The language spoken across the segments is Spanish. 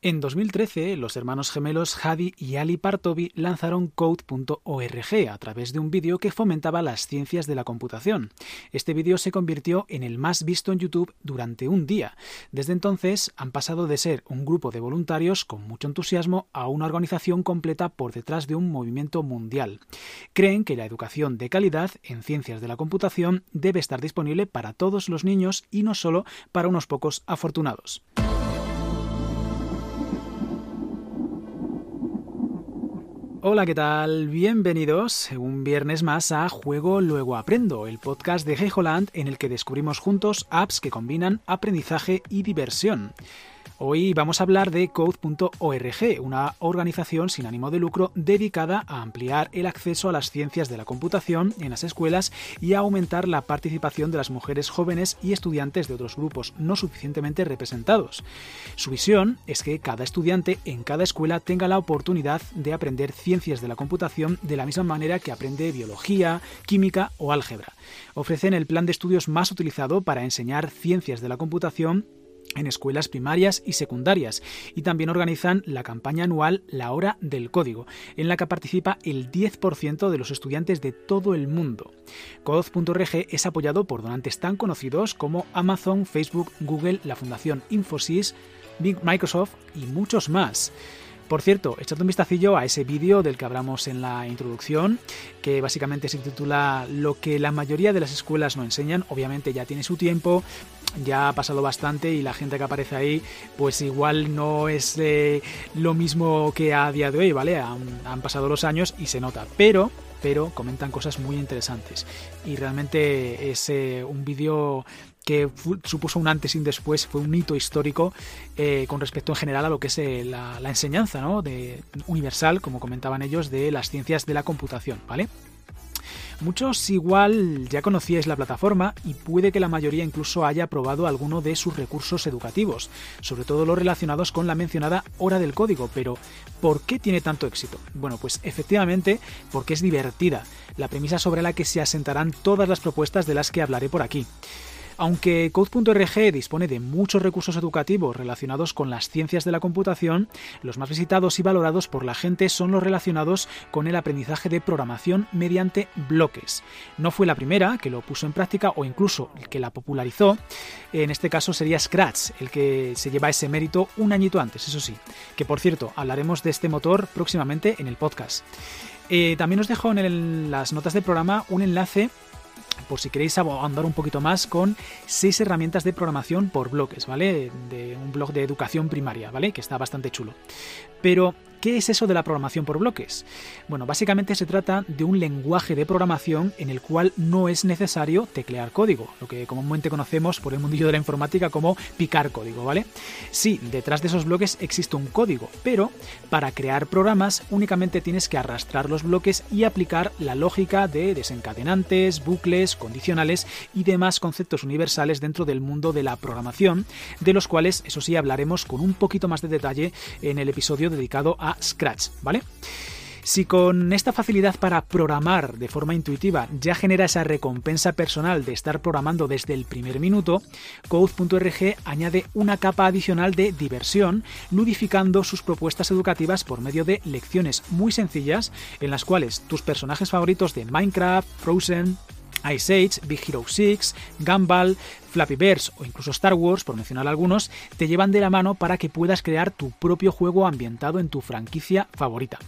En 2013, los hermanos gemelos Hadi y Ali Partovi lanzaron Code.org a través de un vídeo que fomentaba las ciencias de la computación. Este vídeo se convirtió en el más visto en YouTube durante un día. Desde entonces han pasado de ser un grupo de voluntarios con mucho entusiasmo a una organización completa por detrás de un movimiento mundial. Creen que la educación de calidad en ciencias de la computación debe estar disponible para todos los niños y no solo para unos pocos afortunados. Hola, ¿qué tal? Bienvenidos un viernes más a Juego Luego Aprendo, el podcast de Hejoland en el que descubrimos juntos apps que combinan aprendizaje y diversión. Hoy vamos a hablar de Code.org, una organización sin ánimo de lucro dedicada a ampliar el acceso a las ciencias de la computación en las escuelas y a aumentar la participación de las mujeres jóvenes y estudiantes de otros grupos no suficientemente representados. Su visión es que cada estudiante en cada escuela tenga la oportunidad de aprender ciencias de la computación de la misma manera que aprende biología, química o álgebra. Ofrecen el plan de estudios más utilizado para enseñar ciencias de la computación en escuelas primarias y secundarias y también organizan la campaña anual La Hora del Código, en la que participa el 10% de los estudiantes de todo el mundo. Code.org es apoyado por donantes tan conocidos como Amazon, Facebook, Google, la Fundación Infosys, Microsoft y muchos más. Por cierto, echad un vistacillo a ese vídeo del que hablamos en la introducción, que básicamente se titula Lo que la mayoría de las escuelas no enseñan. Obviamente ya tiene su tiempo, ya ha pasado bastante y la gente que aparece ahí, pues igual no es eh, lo mismo que a día de hoy, ¿vale? Han, pasado los años y se nota, pero pero comentan cosas muy interesantes y realmente es eh, un vídeo que supuso un antes y un después, fue un hito histórico eh, con respecto en general a lo que es eh, la, enseñanza ¿no? de, universal, como comentaban ellos, de las ciencias de la computación, ¿vale? Muchos igual ya conocíais la plataforma y puede que la mayoría incluso haya probado alguno de sus recursos educativos, sobre todo los relacionados con la mencionada hora del código, pero ¿por qué tiene tanto éxito? Bueno, pues efectivamente porque es divertida, la premisa sobre la que se asentarán todas las propuestas de las que hablaré por aquí. Aunque Code.org dispone de muchos recursos educativos relacionados con las ciencias de la computación, los más visitados y valorados por la gente son los relacionados con el aprendizaje de programación mediante bloques. No fue la primera que lo puso en práctica o incluso el que la popularizó. En este caso sería Scratch, el que se lleva ese mérito un añito antes, eso sí. Que por cierto, hablaremos de este motor próximamente en el podcast. Eh, también os dejo en las notas del programa un enlace por si queréis andar un poquito más con seis herramientas de programación por bloques, ¿vale? De un blog de educación primaria, ¿vale? Que está bastante chulo. Pero ¿Qué es eso de la programación por bloques? Bueno, básicamente se trata de un lenguaje de programación en el cual no es necesario teclear código, lo que comúnmente conocemos por el mundillo de la informática como picar código, ¿vale? Sí, detrás de esos bloques existe un código, pero para crear programas únicamente tienes que arrastrar los bloques y aplicar la lógica de desencadenantes, bucles, condicionales y demás conceptos universales dentro del mundo de la programación, de los cuales, eso sí, hablaremos con un poquito más de detalle en el episodio dedicado Scratch, ¿vale? Si con esta facilidad para programar de forma intuitiva ya genera esa recompensa personal de estar programando desde el primer minuto, Code.org añade una capa adicional de diversión, ludificando sus propuestas educativas por medio de lecciones muy sencillas en las cuales tus personajes favoritos de Minecraft, Frozen, Ice Age, Big Hero 6, Gumball, Flappy Birds o incluso Star Wars, por mencionar algunos, te llevan de la mano para que puedas crear tu propio juego ambientado en tu franquicia favorita.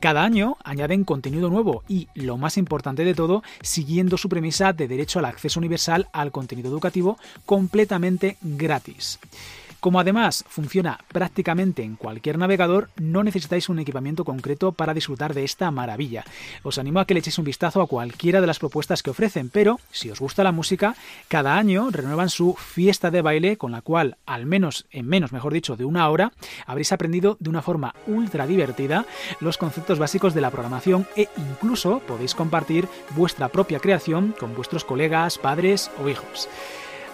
Cada año añaden contenido nuevo y, lo más importante de todo, siguiendo su premisa de derecho al acceso universal al contenido educativo completamente gratis. Como además funciona prácticamente en cualquier navegador, no necesitáis un equipamiento concreto para disfrutar de esta maravilla. Os animo a que le echéis un vistazo a cualquiera de las propuestas que ofrecen, pero si os gusta la música, cada año renuevan su fiesta de baile con la cual, al menos en menos, mejor dicho, de una hora, habréis aprendido de una forma ultra divertida los conceptos básicos de la programación e incluso podéis compartir vuestra propia creación con vuestros colegas, padres o hijos.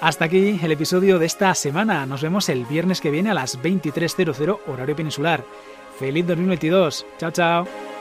Hasta aquí el episodio de esta semana. Nos vemos el viernes que viene a las 23.00 horario peninsular. ¡Feliz 2022! ¡Chao, chao!